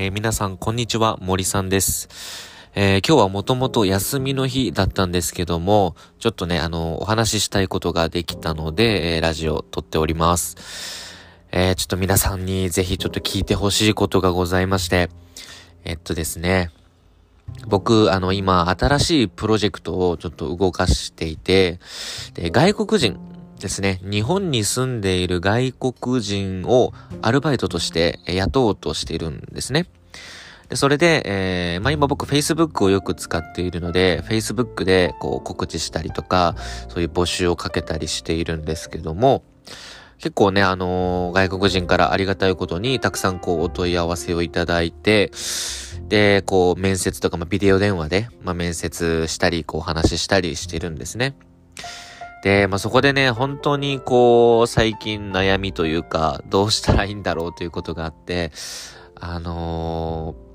えー、皆さん、こんにちは、森さんです。えー、今日はもともと休みの日だったんですけども、ちょっとね、あの、お話ししたいことができたので、えー、ラジオ撮っております。えちょっと皆さんにぜひちょっと聞いてほしいことがございまして、えっとですね、僕、あの、今、新しいプロジェクトをちょっと動かしていて、で、外国人ですね、日本に住んでいる外国人をアルバイトとして雇おうとしているんですね。で、それで、えー、まあ、今僕 Facebook をよく使っているので、Facebook でこう告知したりとか、そういう募集をかけたりしているんですけども、結構ね、あのー、外国人からありがたいことにたくさんこうお問い合わせをいただいて、で、こう面接とか、まあ、ビデオ電話で、まあ、面接したり、こう話したりしてるんですね。で、まあ、そこでね、本当にこう、最近悩みというか、どうしたらいいんだろうということがあって、あのー、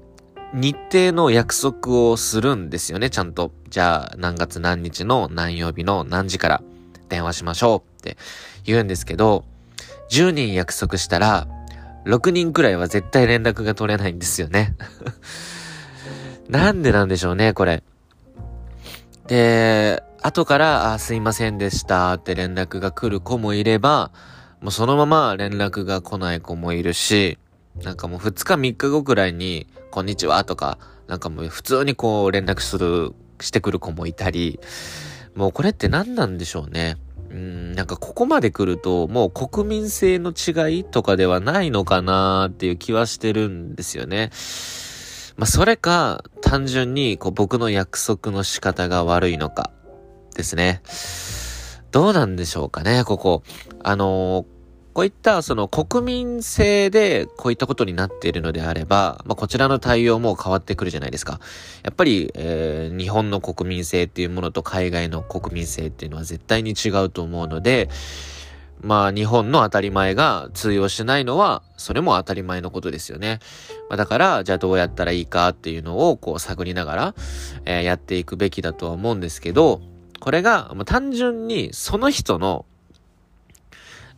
日程の約束をするんですよね、ちゃんと。じゃあ、何月何日の何曜日の何時から電話しましょうって言うんですけど、10人約束したら、6人くらいは絶対連絡が取れないんですよね。なんでなんでしょうね、これ。で、後から、あ、すいませんでしたって連絡が来る子もいれば、もうそのまま連絡が来ない子もいるし、なんかもう2日3日後くらいに、こんにちはとか、なんかもう普通にこう連絡する、してくる子もいたり、もうこれって何なんでしょうね。うん、なんかここまで来ると、もう国民性の違いとかではないのかなっていう気はしてるんですよね。まあ、それか、単純に、こう、僕の約束の仕方が悪いのか。ですね。どうなんでしょうかね、ここ。あのー、こういったその国民性でこういったことになっているのであれば、まあ、こちらの対応も変わってくるじゃないですか。やっぱり、えー、日本の国民性っていうものと海外の国民性っていうのは絶対に違うと思うので、まあ日本の当たり前が通用しないのは、それも当たり前のことですよね。まあ、だから、じゃあどうやったらいいかっていうのをこう探りながら、えー、やっていくべきだとは思うんですけど、これが、もう単純にその人の、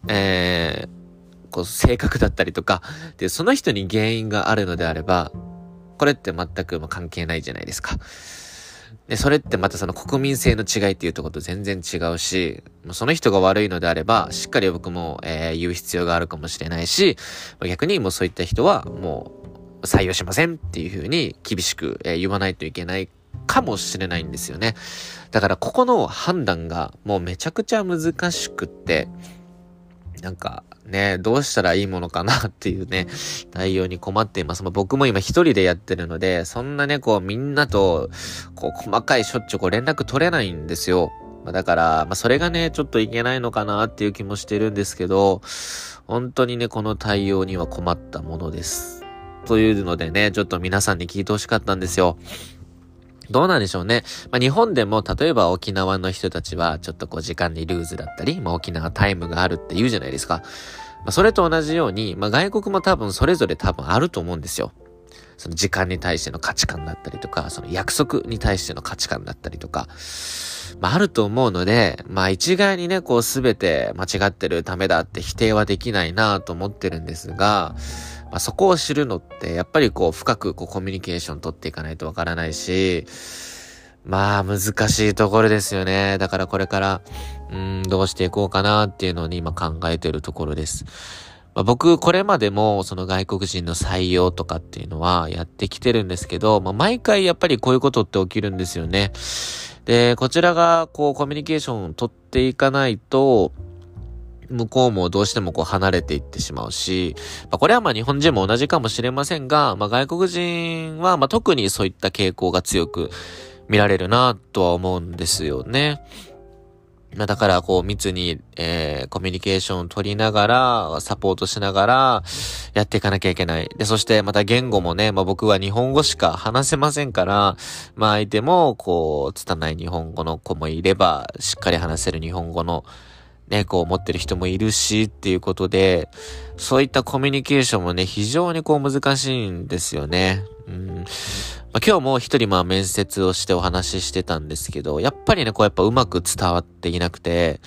えー、こう性格だったりとか、で、その人に原因があるのであれば、これって全く関係ないじゃないですか。で、それってまたその国民性の違いっていうとこと全然違うし、その人が悪いのであれば、しっかり僕も、えー、言う必要があるかもしれないし、逆にもうそういった人はもう採用しませんっていうふうに厳しく、えー、言わないといけないかもしれないんですよね。だからここの判断がもうめちゃくちゃ難しくって、なんかね、どうしたらいいものかなっていうね、対応に困っています。まあ、僕も今一人でやってるので、そんなね、こうみんなと、こう細かいしょっちゅうこう連絡取れないんですよ。まあ、だから、まあ、それがね、ちょっといけないのかなっていう気もしてるんですけど、本当にね、この対応には困ったものです。というのでね、ちょっと皆さんに聞いてほしかったんですよ。どうなんでしょうね。まあ、日本でも例えば沖縄の人たちはちょっとこう時間にルーズだったり、まあ、沖縄タイムがあるって言うじゃないですか。まあ、それと同じように、まあ、外国も多分それぞれ多分あると思うんですよ。その時間に対しての価値観だったりとか、その約束に対しての価値観だったりとか、まあ、あると思うので、まあ、一概にね、こうすべて間違ってるためだって否定はできないなと思ってるんですが、まあ、そこを知るのって、やっぱりこう、深くこう、コミュニケーション取っていかないとわからないし、まあ、難しいところですよね。だからこれから、うん、どうしていこうかなっていうのに今考えてるところです。まあ、僕、これまでも、その外国人の採用とかっていうのはやってきてるんですけど、まあ、毎回やっぱりこういうことって起きるんですよね。で、こちらが、こう、コミュニケーションを取っていかないと、向こうもどうしてもこう離れていってしまうし、まあ、これはまあ日本人も同じかもしれませんが、まあ、外国人はまあ特にそういった傾向が強く見られるなとは思うんですよね。まあ、だからこう密に、えー、コミュニケーションを取りながら、サポートしながら、やっていかなきゃいけない。で、そしてまた言語もね、まあ、僕は日本語しか話せませんから、まあ、相手もこう、拙い日本語の子もいれば、しっかり話せる日本語のね、こう持ってる人もいるしっていうことで、そういったコミュニケーションもね、非常にこう難しいんですよね。うん。まあ、今日も一人まあ面接をしてお話ししてたんですけど、やっぱりね、こうやっぱうまく伝わっていなくて、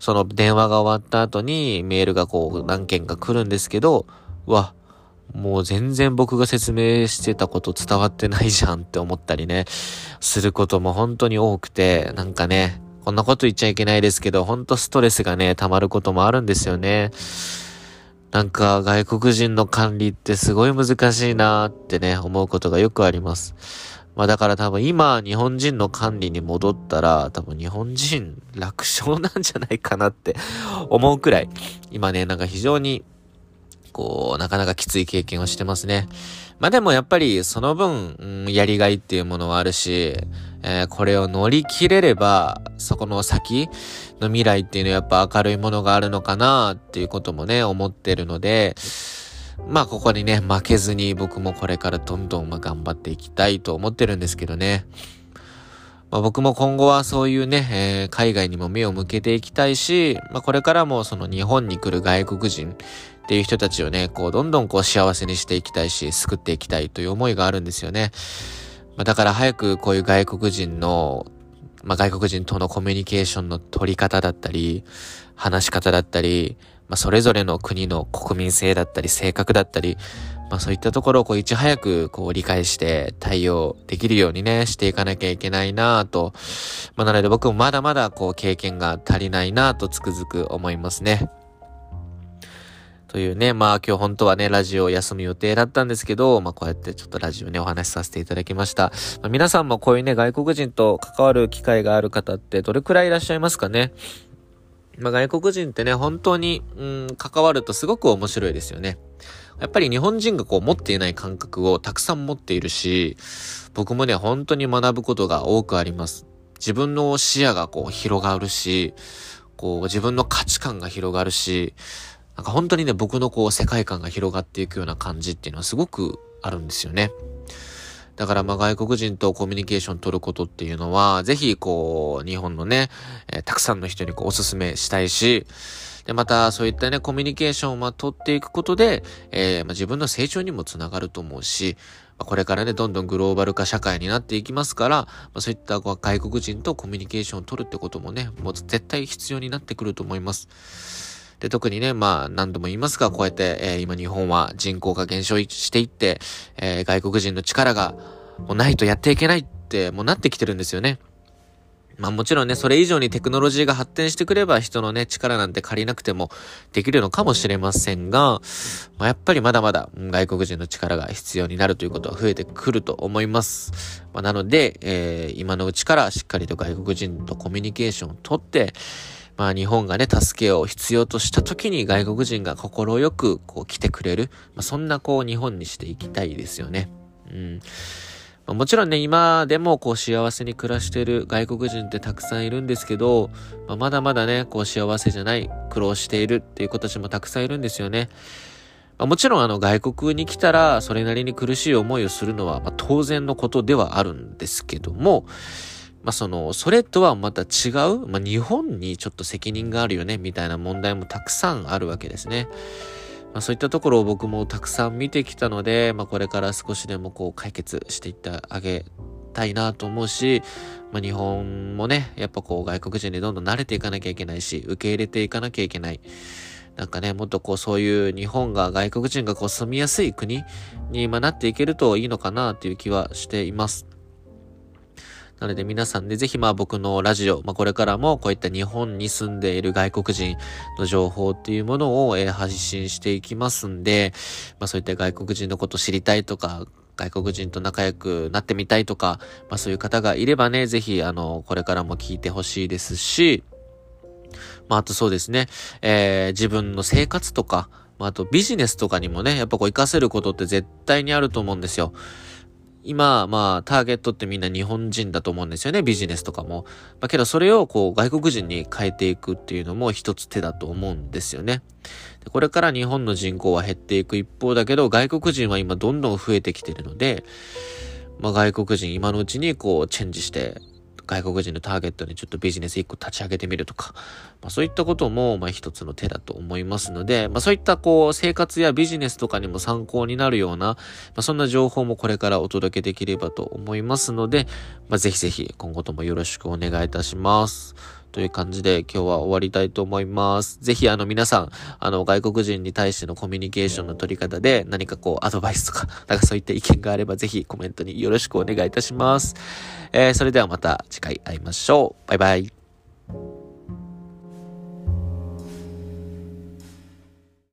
その電話が終わった後にメールがこう何件か来るんですけど、わ、もう全然僕が説明してたこと伝わってないじゃんって思ったりね、することも本当に多くて、なんかね、こんなこと言っちゃいけないですけど、ほんとストレスがね、溜まることもあるんですよね。なんか外国人の管理ってすごい難しいなーってね、思うことがよくあります。まあだから多分今日本人の管理に戻ったら多分日本人楽勝なんじゃないかなって思うくらい今ねなんか非常にこうなかなかきつい経験をしてますね。まあでもやっぱりその分、うん、やりがいっていうものはあるし、えー、これを乗り切れればそこの先の未来っていうのはやっぱ明るいものがあるのかなっていうこともね思ってるので、まあここにね、負けずに僕もこれからどんどんま頑張っていきたいと思ってるんですけどね。まあ、僕も今後はそういうね、えー、海外にも目を向けていきたいし、まあ、これからもその日本に来る外国人っていう人たちをね、こうどんどんこう幸せにしていきたいし、救っていきたいという思いがあるんですよね。まあ、だから早くこういう外国人の、まあ、外国人とのコミュニケーションの取り方だったり、話し方だったり、まあ、それぞれの国の国民性だったり、性格だったり、まあ、そういったところをこういち早くこう理解して対応できるようにね、していかなきゃいけないなぁと。まあ、なので僕もまだまだこう経験が足りないなぁとつくづく思いますね。というね、まあ今日本当はね、ラジオを休む予定だったんですけど、まあこうやってちょっとラジオね、お話しさせていただきました。まあ、皆さんもこういうね、外国人と関わる機会がある方ってどれくらいいらっしゃいますかね？まあ、外国人ってね、本当に、うん、関わるとすごく面白いですよね。やっぱり日本人がこう持っていない感覚をたくさん持っているし、僕もね、本当に学ぶことが多くあります。自分の視野がこう広がるし、こう自分の価値観が広がるし、なんか本当にね、僕のこう世界観が広がっていくような感じっていうのはすごくあるんですよね。だからまあ外国人とコミュニケーション取ることっていうのは、ぜひこう、日本のね、えー、たくさんの人にこうお勧めしたいし、で、またそういったね、コミュニケーションをま取っていくことで、えー、まあ、自分の成長にもつながると思うし、これからね、どんどんグローバル化社会になっていきますから、まあ、そういった外国人とコミュニケーションを取るってこともね、もう絶対必要になってくると思います。で、特にね、まあ、何度も言いますが、こうやって、えー、今日本は人口が減少していって、えー、外国人の力が、もうないとやっていけないって、もうなってきてるんですよね。まあもちろんね、それ以上にテクノロジーが発展してくれば人のね、力なんて借りなくてもできるのかもしれませんが、まあ、やっぱりまだまだ外国人の力が必要になるということは増えてくると思います。まあ、なので、えー、今のうちからしっかりと外国人とコミュニケーションをとって、まあ日本がね、助けを必要とした時に外国人が心よくこう来てくれる。まあ、そんなこう日本にしていきたいですよね。うん。まあ、もちろんね、今でもこう幸せに暮らしてる外国人ってたくさんいるんですけど、まあ、まだまだね、こう幸せじゃない、苦労しているっていう子たちもたくさんいるんですよね。まあ、もちろんあの外国に来たらそれなりに苦しい思いをするのは、ま、当然のことではあるんですけども、まあ、その、それとはまた違う、まあ、日本にちょっと責任があるよね、みたいな問題もたくさんあるわけですね。まあ、そういったところを僕もたくさん見てきたので、まあ、これから少しでもこう解決していってあげたいなと思うし、まあ、日本もね、やっぱこう外国人にどんどん慣れていかなきゃいけないし、受け入れていかなきゃいけない。なんかね、もっとこうそういう日本が外国人がこう住みやすい国に今なっていけるといいのかなっていう気はしています。なので皆さんね、ぜひまあ僕のラジオ、まあこれからもこういった日本に住んでいる外国人の情報っていうものを、え、発信していきますんで、まあそういった外国人のこと知りたいとか、外国人と仲良くなってみたいとか、まあそういう方がいればね、ぜひあの、これからも聞いてほしいですし、まああとそうですね、えー、自分の生活とか、まああとビジネスとかにもね、やっぱこう活かせることって絶対にあると思うんですよ。今、まあ、ターゲットってみんな日本人だと思うんですよね、ビジネスとかも。まあ、けどそれをこう、外国人に変えていくっていうのも一つ手だと思うんですよね。でこれから日本の人口は減っていく一方だけど、外国人は今どんどん増えてきてるので、まあ、外国人今のうちにこう、チェンジして、外国人のターゲットにちょっとビジネス一個立ち上げてみるとか、まあ、そういったことも、まあ一つの手だと思いますので、まあそういったこう、生活やビジネスとかにも参考になるような、まあそんな情報もこれからお届けできればと思いますので、まあぜひぜひ今後ともよろしくお願いいたします。という感じで今日は終わりたいと思います。ぜひあの皆さん、あの外国人に対してのコミュニケーションの取り方で何かこうアドバイスとか、なんかそういった意見があればぜひコメントによろしくお願いいたします。えー、それではまた次回会いましょう。バイバイ。